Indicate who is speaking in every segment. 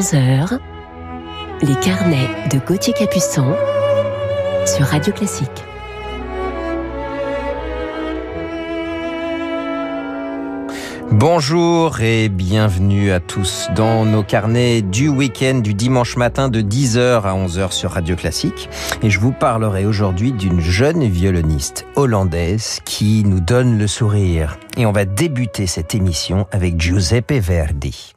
Speaker 1: 11h, les carnets de Gauthier Capuçon sur Radio Classique.
Speaker 2: Bonjour et bienvenue à tous dans nos carnets du week-end du dimanche matin de 10h à 11h sur Radio Classique. Et je vous parlerai aujourd'hui d'une jeune violoniste hollandaise qui nous donne le sourire. Et on va débuter cette émission avec Giuseppe Verdi.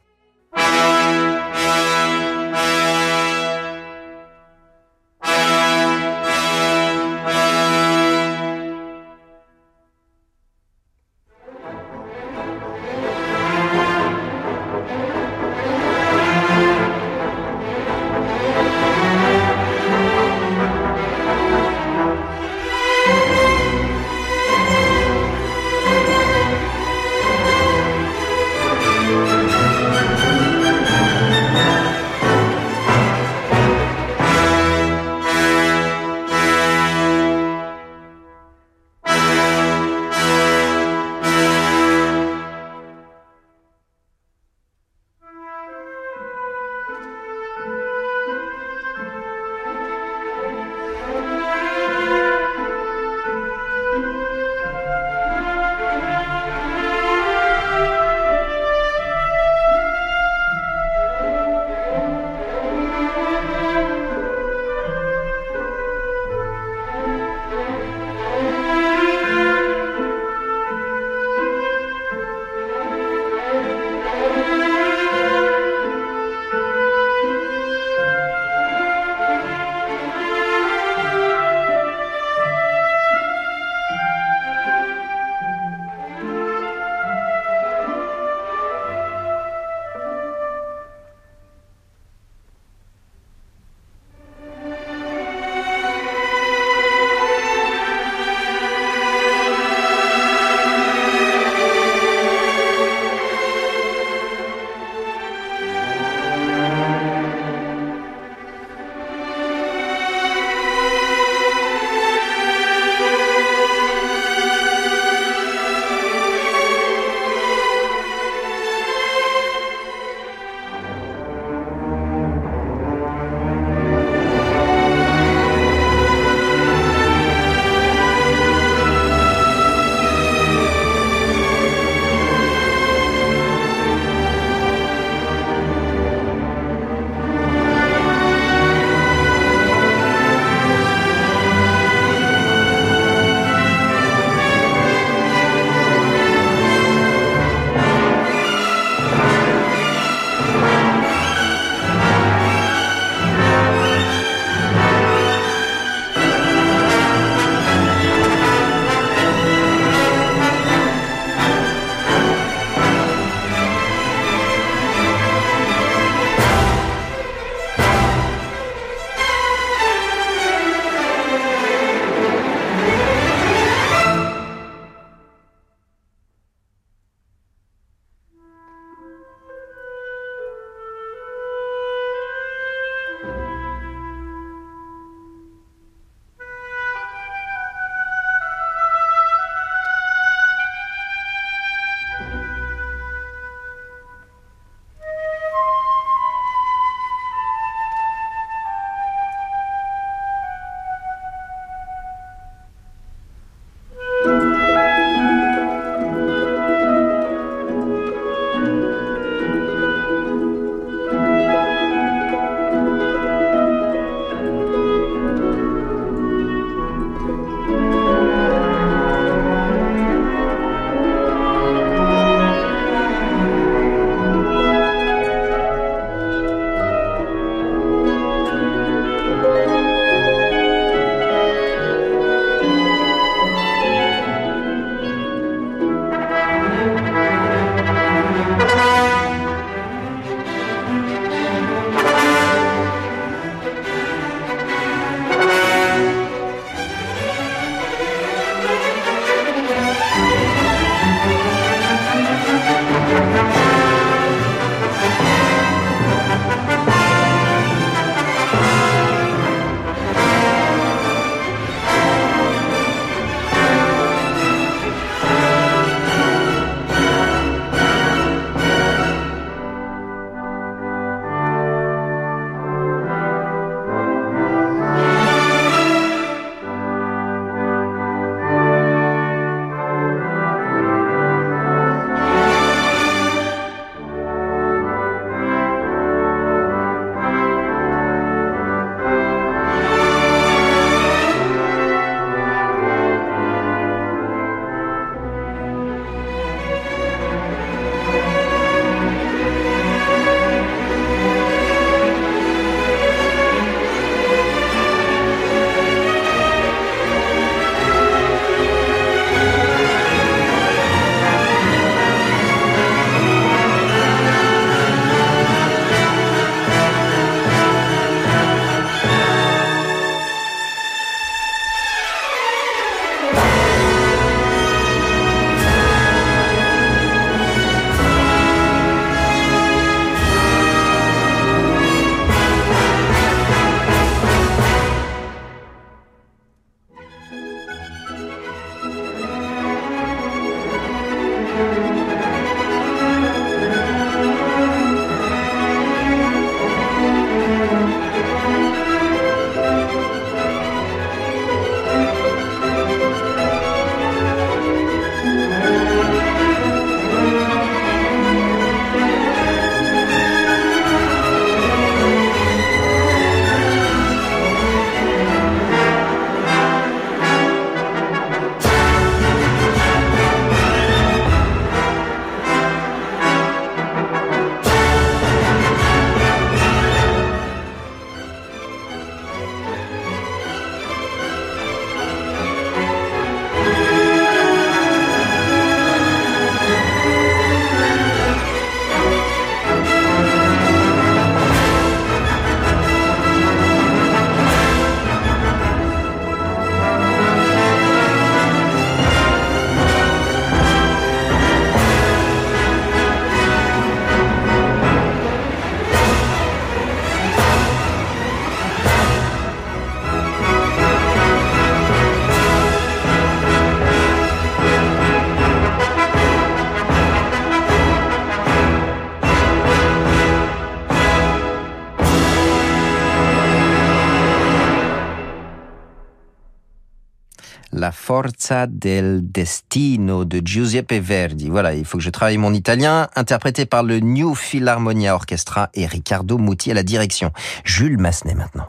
Speaker 2: Forza del Destino de Giuseppe Verdi. Voilà, il faut que je travaille mon italien, interprété par le New Philharmonia Orchestra et Riccardo Muti à la direction. Jules Massenet maintenant.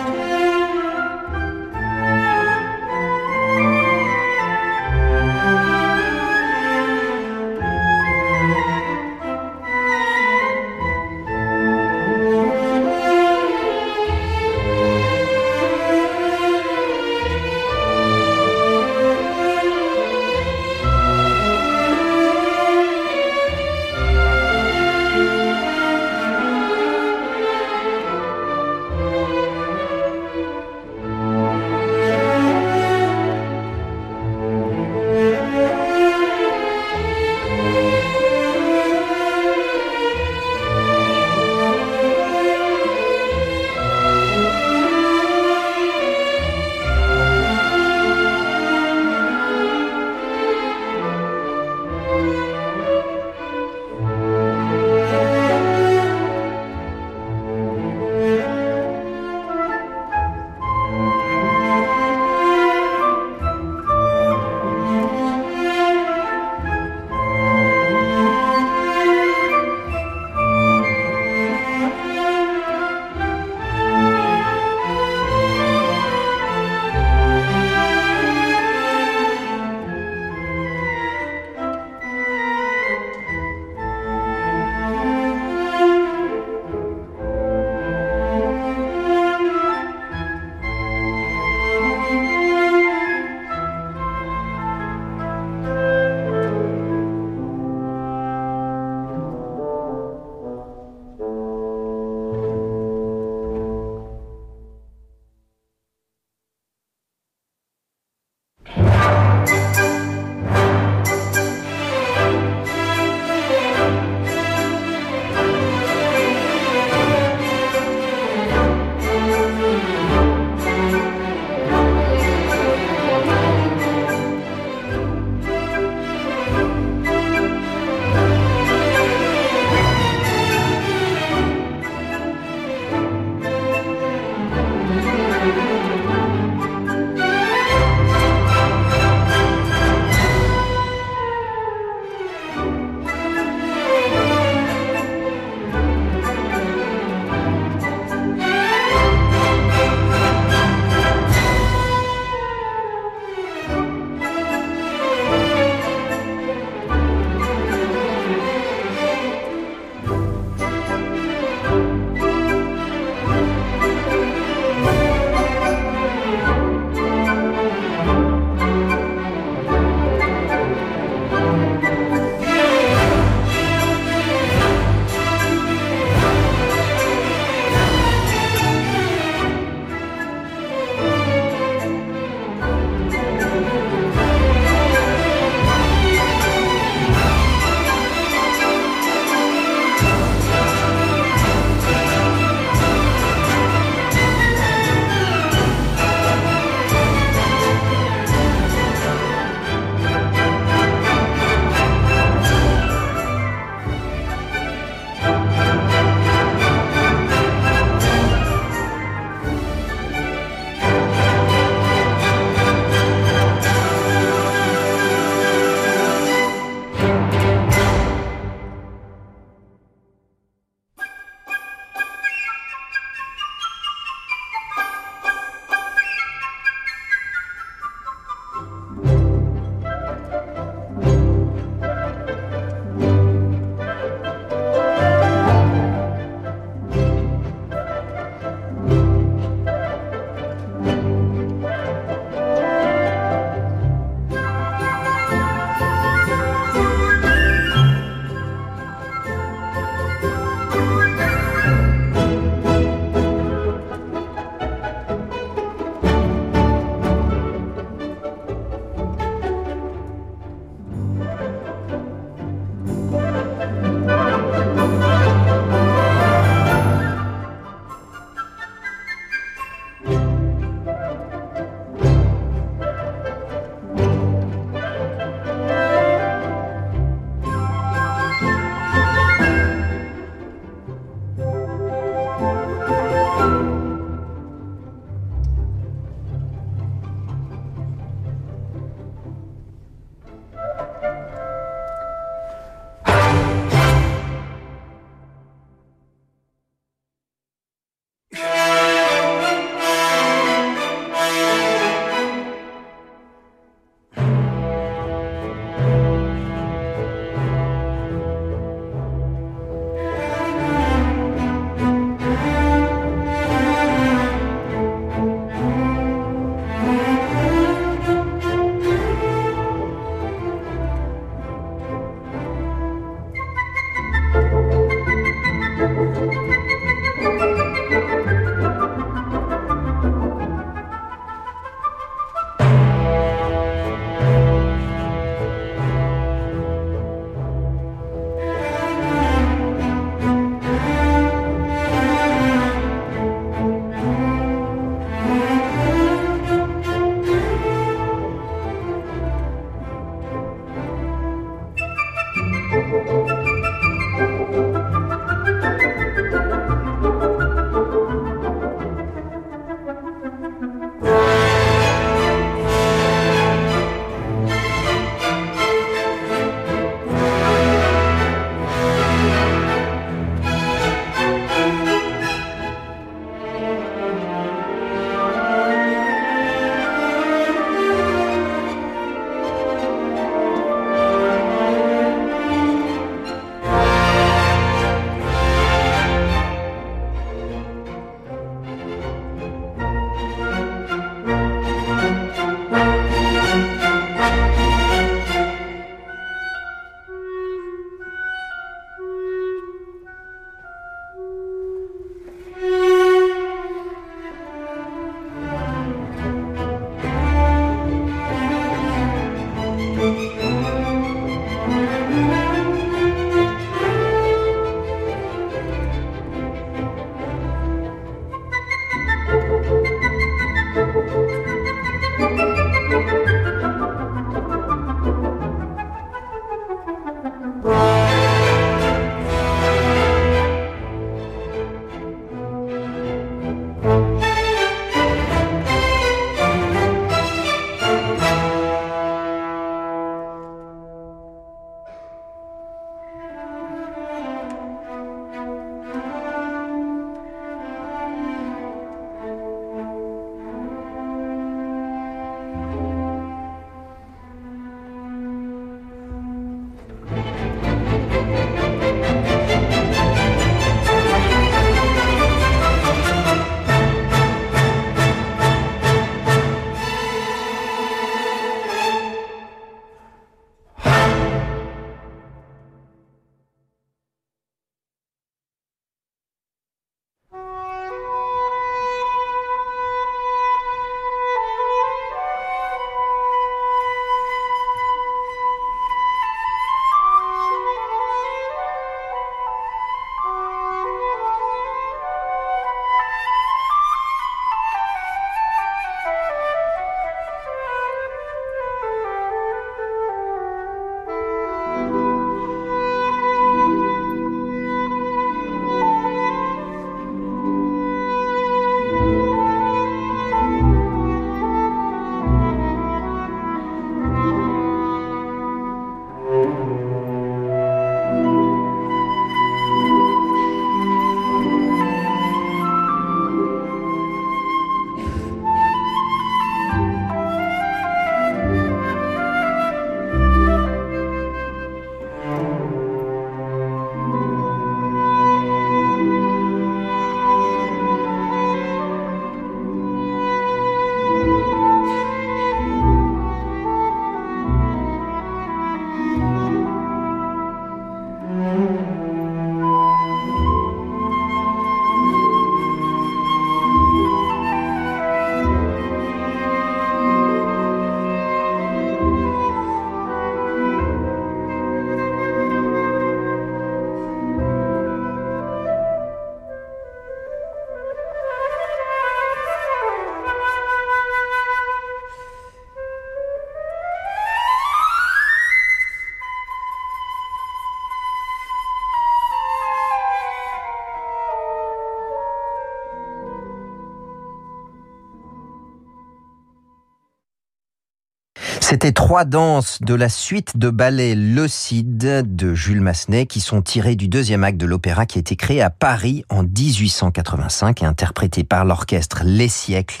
Speaker 2: C'était trois danses de la suite de ballet Le Cid de Jules Massenet qui sont tirées du deuxième acte de l'opéra qui a été créé à Paris en 1885 et interprété par l'orchestre Les Siècles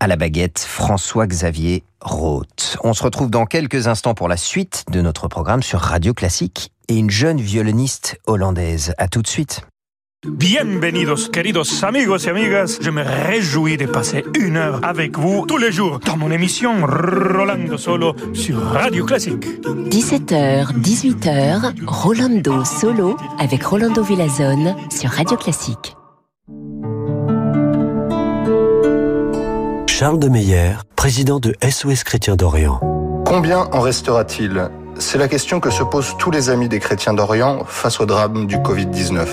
Speaker 2: à la baguette François-Xavier Roth. On se retrouve dans quelques instants pour la suite de notre programme sur Radio Classique et une jeune violoniste hollandaise. À tout de suite.
Speaker 3: Bienvenidos, queridos amigos y amigas. Je me réjouis de passer une heure avec vous tous les jours dans mon émission Rolando Solo sur Radio Classique.
Speaker 1: 17h, 18h, Rolando Solo avec Rolando Villazone sur Radio Classique.
Speaker 4: Charles de Meyer, président de SOS Chrétiens d'Orient.
Speaker 5: Combien en restera-t-il? C'est la question que se posent tous les amis des chrétiens d'Orient face au drame du Covid-19.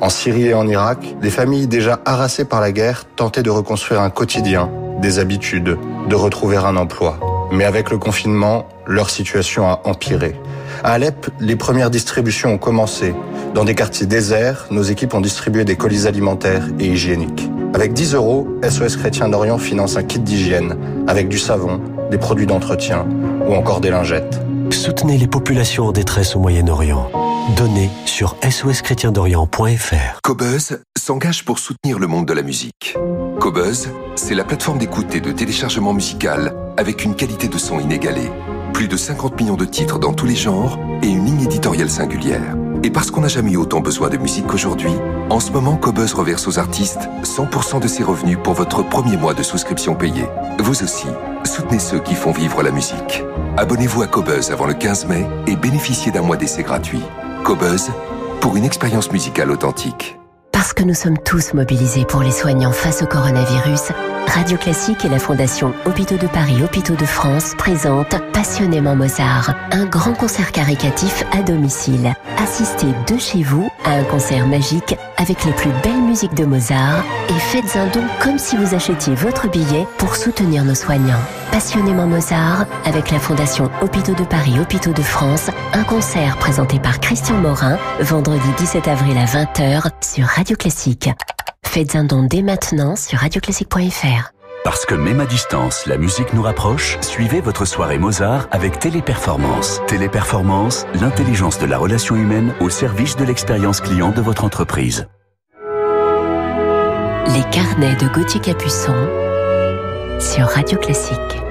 Speaker 5: En Syrie et en Irak, des familles déjà harassées par la guerre tentaient de reconstruire un quotidien, des habitudes, de retrouver un emploi. Mais avec le confinement, leur situation a empiré. À Alep, les premières distributions ont commencé. Dans des quartiers déserts, nos équipes ont distribué des colis alimentaires et hygiéniques. Avec 10 euros, SOS Chrétien d'Orient finance un kit d'hygiène, avec du savon, des produits d'entretien ou encore des lingettes.
Speaker 4: Soutenez les populations en détresse au Moyen-Orient. Donnez sur soschrétiendorient.fr.
Speaker 6: Cobuzz s'engage pour soutenir le monde de la musique. Cobuzz, c'est la plateforme d'écoute et de téléchargement musical avec une qualité de son inégalée. Plus de 50 millions de titres dans tous les genres et une ligne éditoriale singulière. Et parce qu'on n'a jamais eu autant besoin de musique qu'aujourd'hui, en ce moment, Cobuzz reverse aux artistes 100% de ses revenus pour votre premier mois de souscription payée. Vous aussi, soutenez ceux qui font vivre la musique. Abonnez-vous à Cobuzz avant le 15 mai et bénéficiez d'un mois d'essai gratuit. Pour une expérience musicale authentique.
Speaker 1: Parce que nous sommes tous mobilisés pour les soignants face au coronavirus, Radio Classique et la Fondation Hôpitaux de Paris Hôpitaux de France présentent Passionnément Mozart, un grand concert caricatif à domicile. Assistez de chez vous à un concert magique avec les plus belles musiques de Mozart et faites un don comme si vous achetiez votre billet pour soutenir nos soignants. Passionnément Mozart avec la Fondation Hôpitaux de Paris Hôpitaux de France, un concert présenté par Christian Morin vendredi 17 avril à 20h sur Radio Classique. Faites un don dès maintenant sur radioclassique.fr.
Speaker 7: Parce que même à distance, la musique nous rapproche, suivez votre soirée Mozart avec Téléperformance. Téléperformance, l'intelligence de la relation humaine au service de l'expérience client de votre entreprise.
Speaker 1: Les carnets de Gauthier Capuçon sur Radio Classique.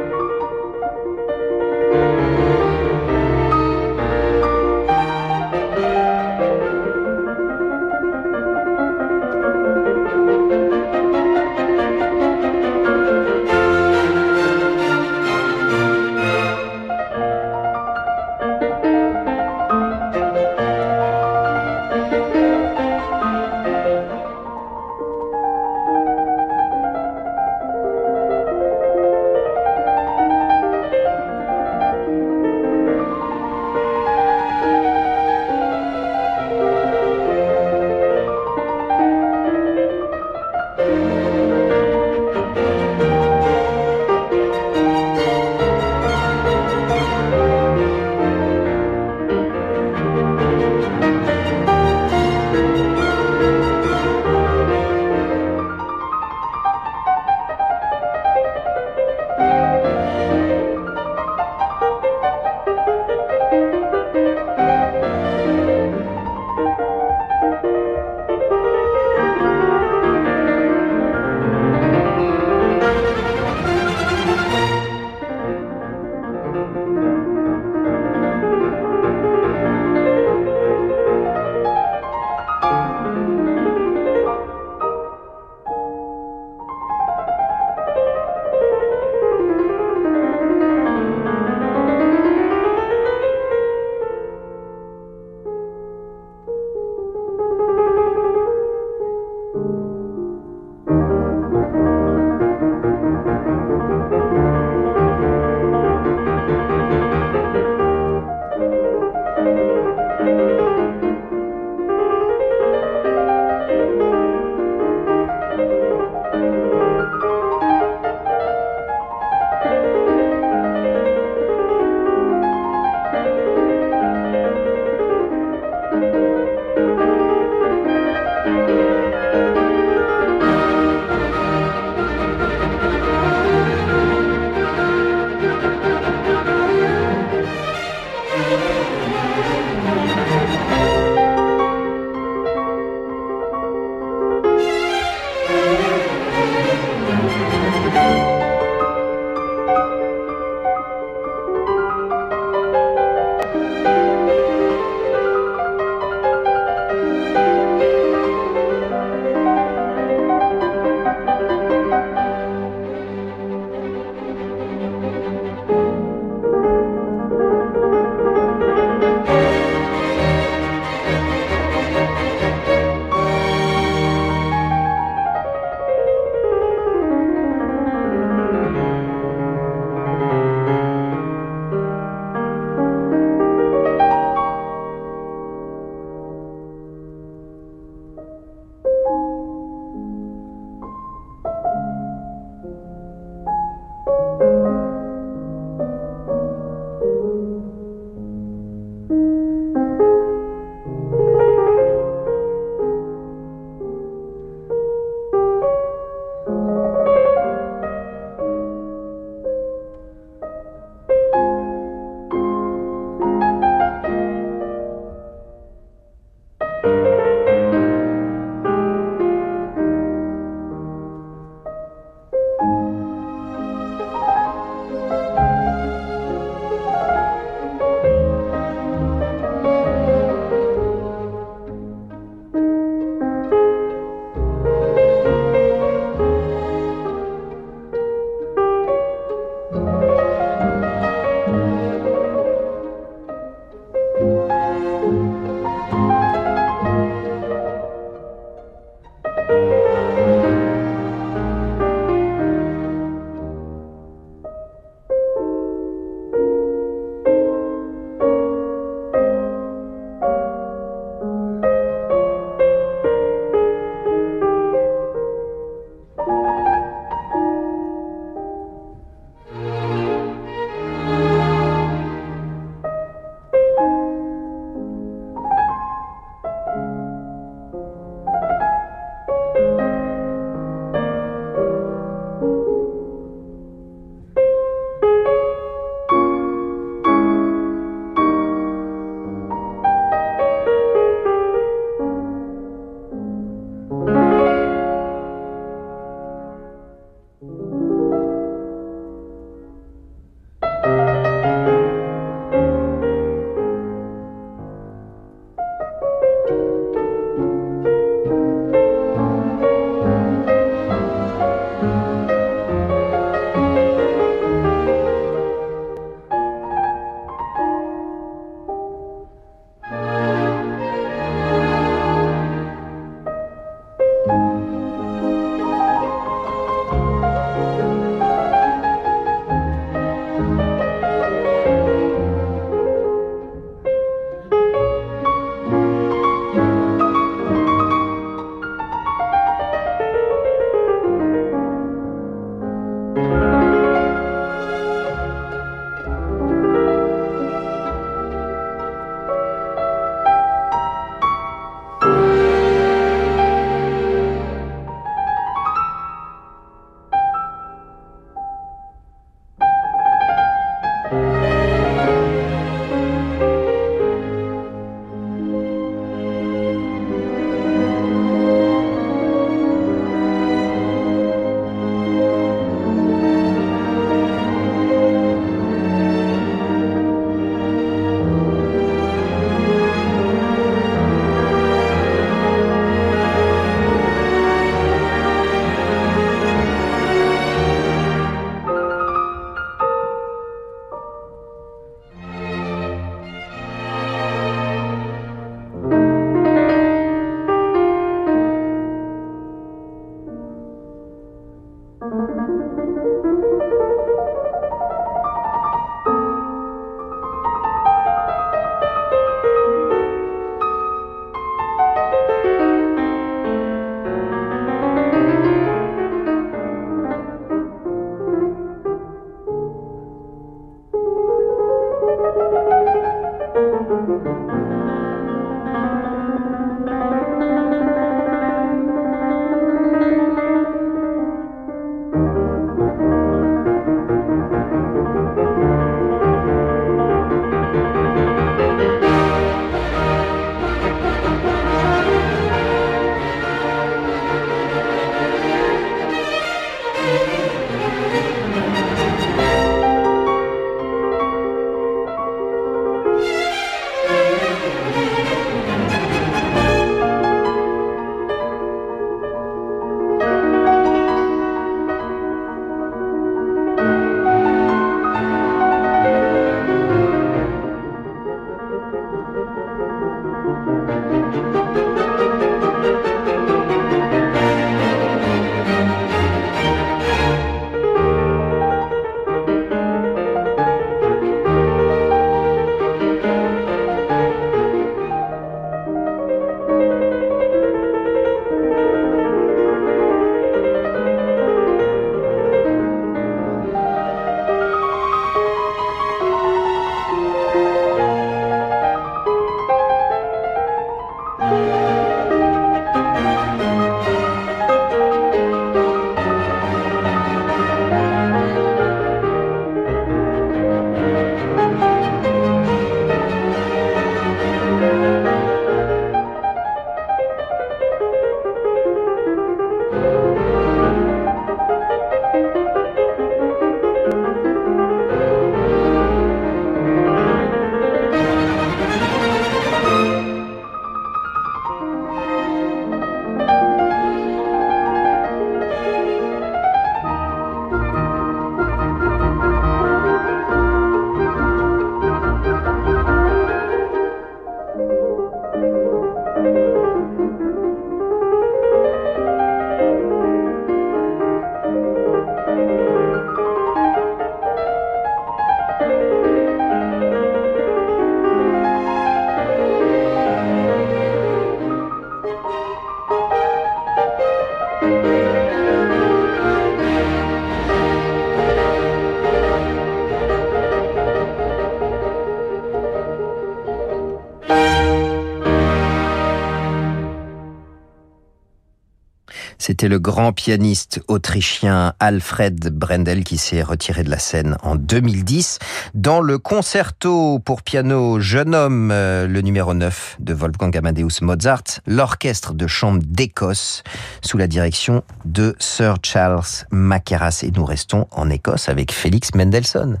Speaker 2: C'était le grand pianiste autrichien Alfred Brendel qui s'est retiré de la scène en 2010 dans le concerto pour piano Jeune homme, euh, le numéro 9 de Wolfgang Amadeus Mozart, l'orchestre de chambre d'Écosse sous la direction de Sir Charles Mackerras. Et nous restons en Écosse avec Félix Mendelssohn.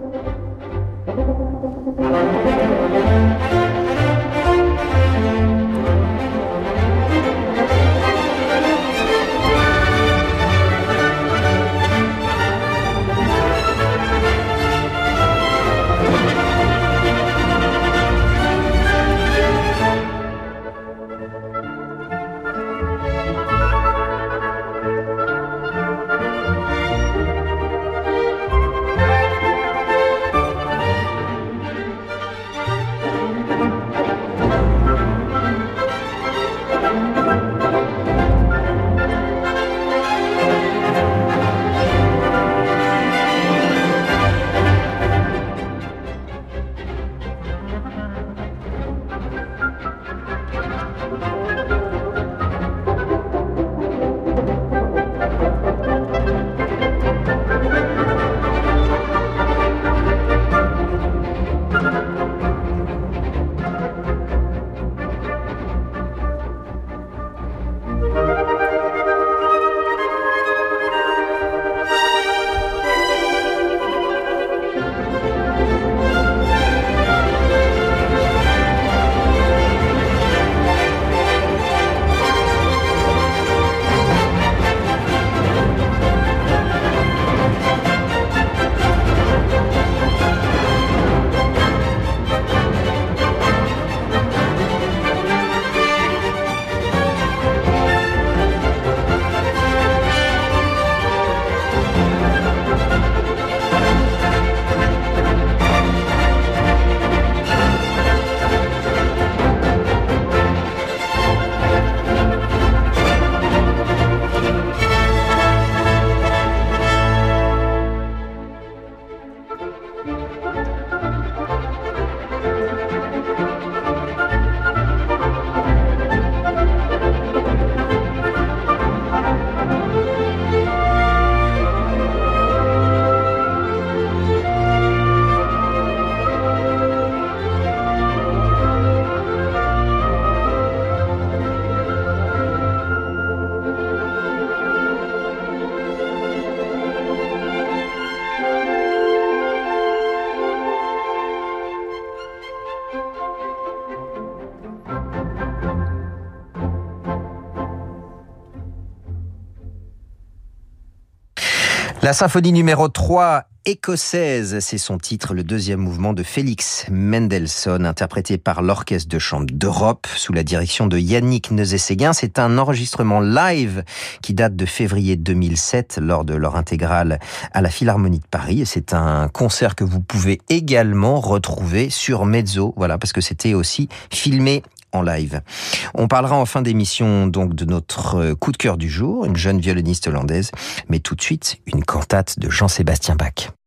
Speaker 2: Thank you. La symphonie numéro 3 écossaise, c'est son titre, le deuxième mouvement de Félix Mendelssohn, interprété par l'Orchestre de Chambre d'Europe sous la direction de Yannick Nezé-Séguin. C'est un enregistrement live qui date de février 2007 lors de leur intégrale à la Philharmonie de Paris. C'est un concert que vous pouvez également retrouver sur Mezzo, voilà, parce que c'était aussi filmé en live. On parlera en fin d'émission donc de notre coup de cœur du jour, une jeune violoniste hollandaise, mais tout de suite une cantate de Jean-Sébastien Bach.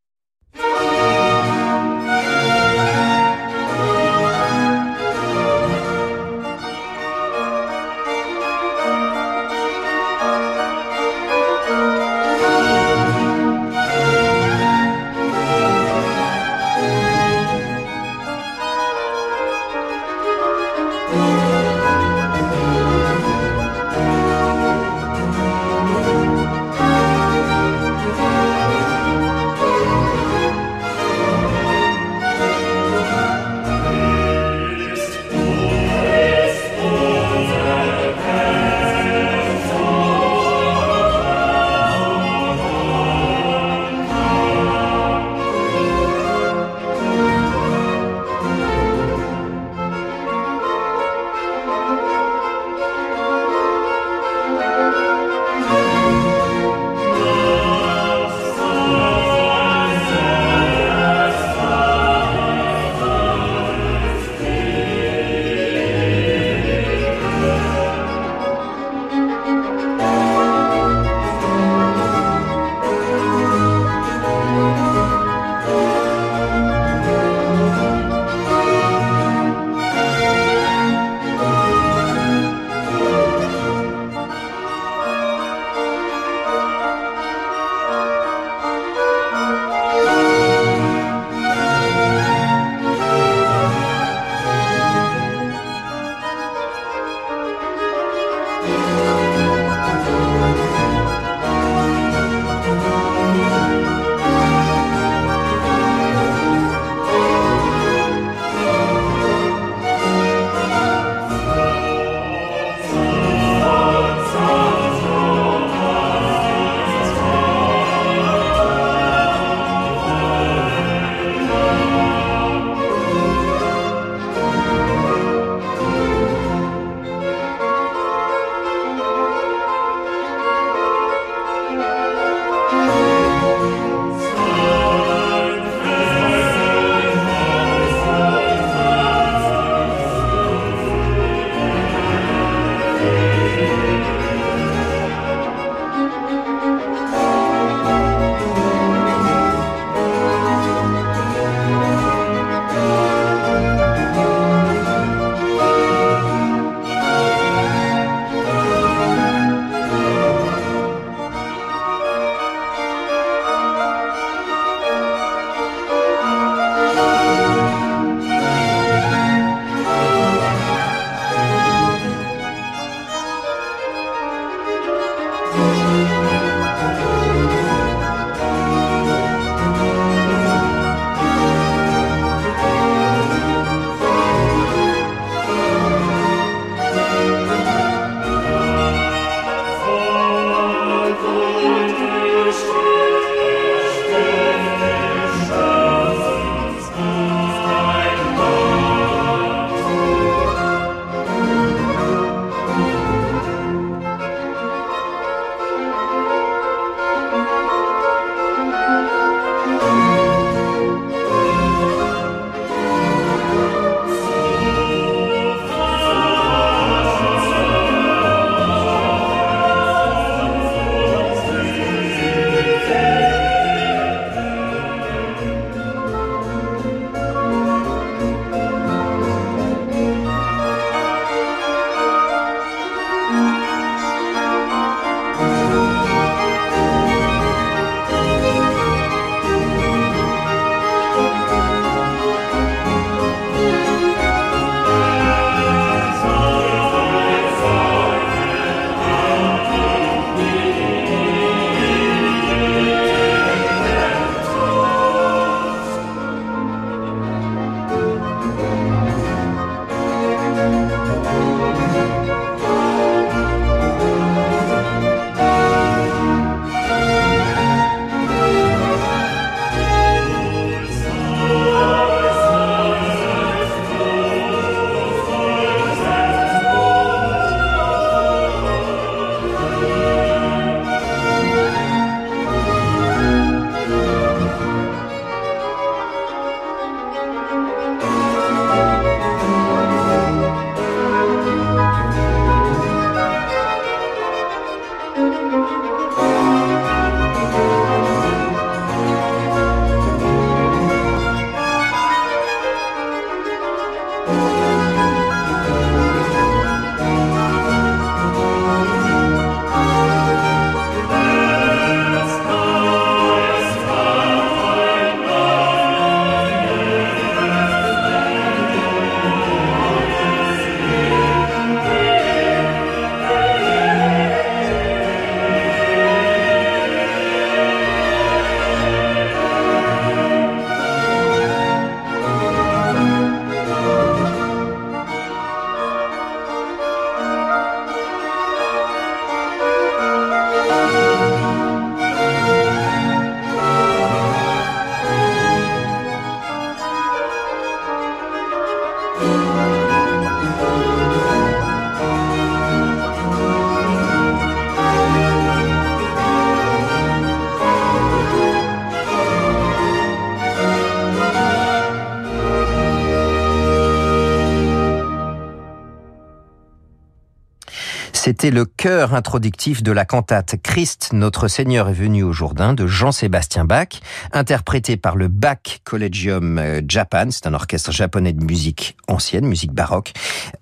Speaker 2: C'était le chœur introductif de la cantate Christ, notre Seigneur est venu au Jourdain de Jean-Sébastien Bach, interprété par le Bach Collegium euh, Japan, c'est un orchestre japonais de musique ancienne, musique baroque,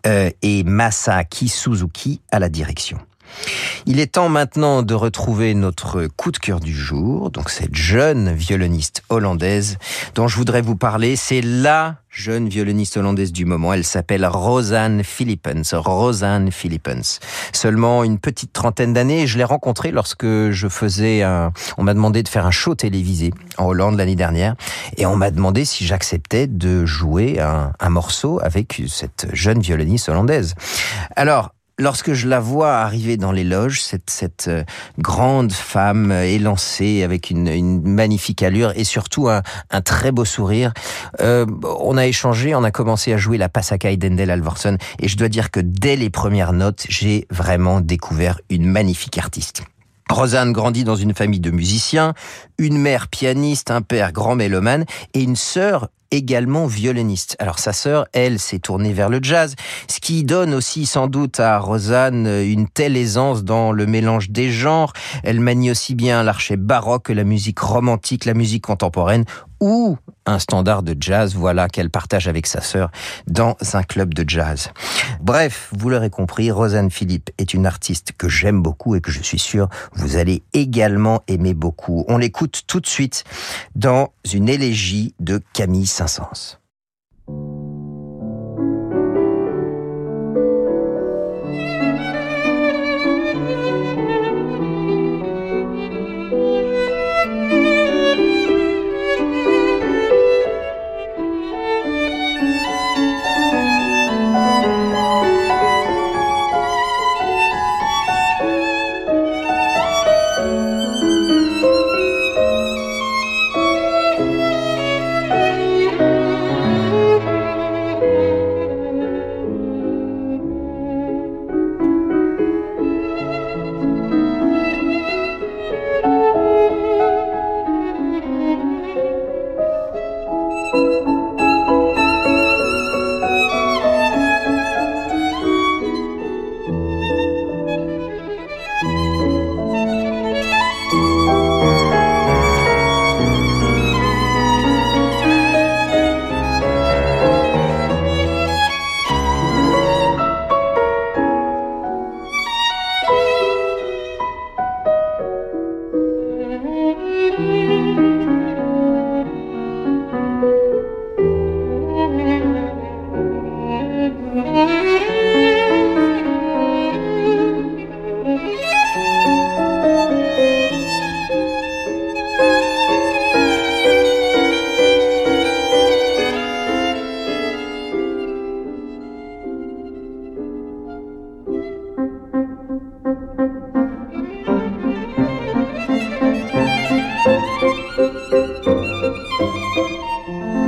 Speaker 2: euh, et Masaki Suzuki à la direction. Il est temps maintenant de retrouver notre coup de cœur du jour. Donc cette jeune violoniste hollandaise dont je voudrais vous parler, c'est la jeune violoniste hollandaise du moment. Elle s'appelle Rosanne Philippens. Rosanne Philippens. Seulement une petite trentaine d'années. Je l'ai rencontrée lorsque je faisais un, on m'a demandé de faire un show télévisé en Hollande l'année dernière. Et on m'a demandé si j'acceptais de jouer un, un morceau avec cette jeune violoniste hollandaise. Alors, lorsque je la vois arriver dans les loges, cette, euh, grande femme euh, élancée avec une, magnifique allure et surtout un, un très beau sourire, euh, on a échangé, on a commencé à jouer la Passacaille d'Endel Alvorson et je dois dire que dès les premières notes, j'ai vraiment découvert une magnifique artiste. Rosanne grandit dans une famille de musiciens, une mère pianiste, un père grand mélomane et une sœur également violoniste. Alors sa sœur, elle, s'est tournée vers le jazz, ce qui donne aussi sans doute à Rosanne une telle aisance dans le mélange des genres. Elle manie aussi bien l'archet baroque que la musique romantique, la musique contemporaine ou un standard de jazz, voilà, qu'elle partage avec sa sœur dans un club de jazz. Bref, vous l'aurez compris, Rosanne Philippe est une artiste que j'aime beaucoup et que je suis sûr vous allez également aimer beaucoup. On l'écoute tout de suite dans une élégie de Camille Saint-Saëns. Música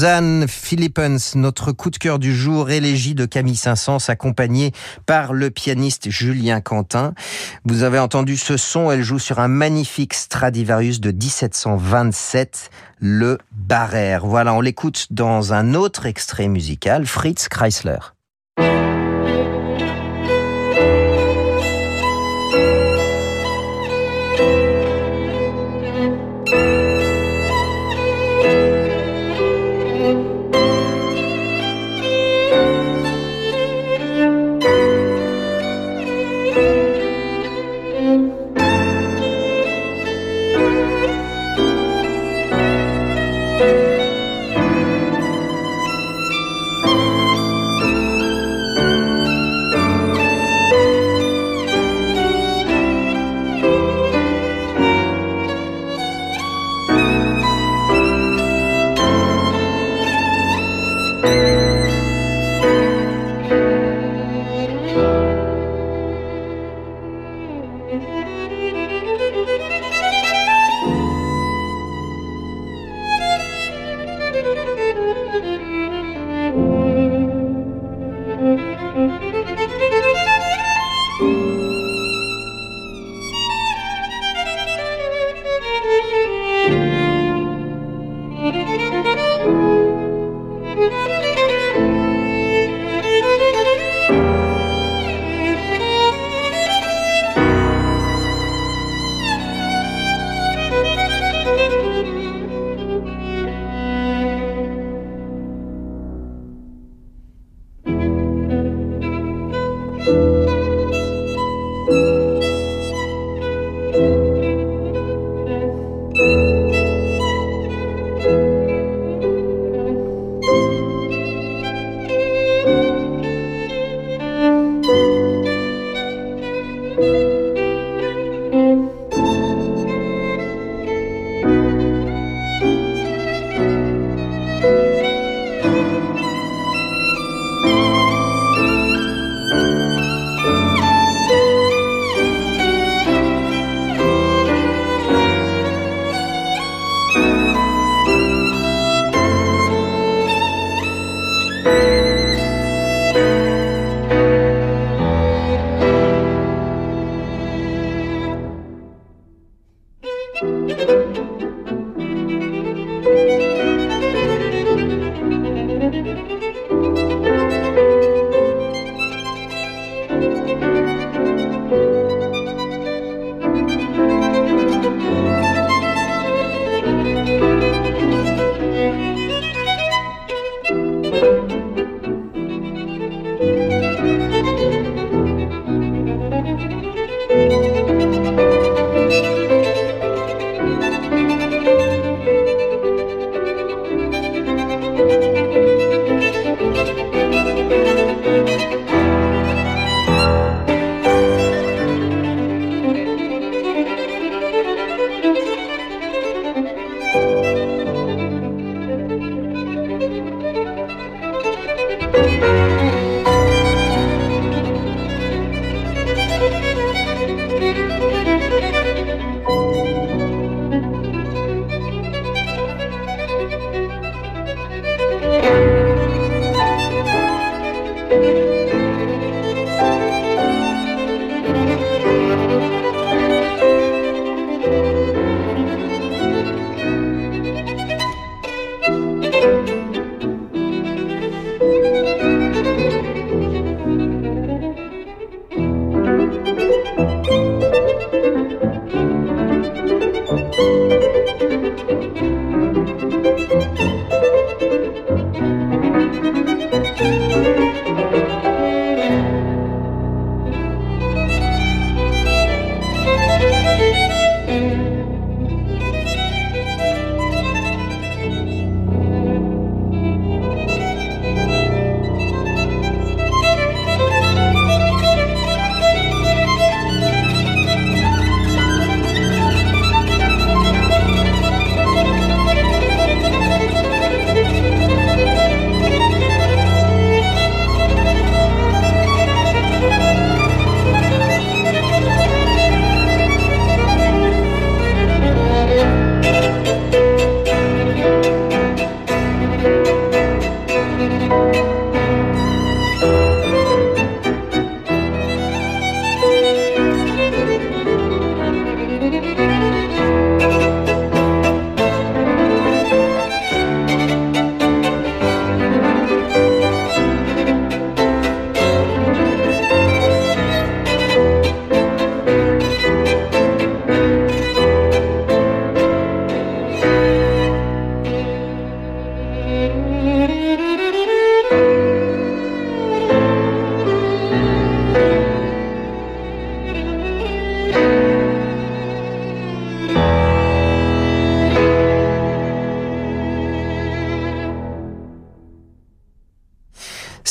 Speaker 2: Rosanne Philippens, notre coup de cœur du jour, élégie de Camille Saint-Saëns, accompagnée par le pianiste Julien Quentin. Vous avez entendu ce son, elle joue sur un magnifique Stradivarius de 1727, le Barrère. Voilà, on l'écoute dans un autre extrait musical, Fritz Chrysler.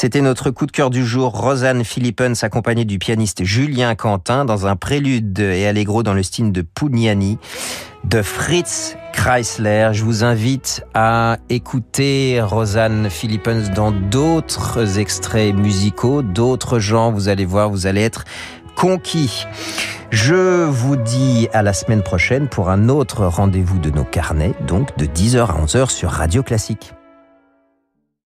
Speaker 2: C'était notre coup de cœur du jour, Rosanne Philippens accompagnée du pianiste Julien Quentin dans un prélude et allegro dans le style de Pugnani de Fritz Chrysler. Je vous invite à écouter Rosanne Philippens dans d'autres extraits musicaux, d'autres gens. Vous allez voir, vous allez être conquis. Je vous dis à la semaine prochaine pour un autre rendez-vous de nos carnets, donc de 10h à 11h sur Radio Classique.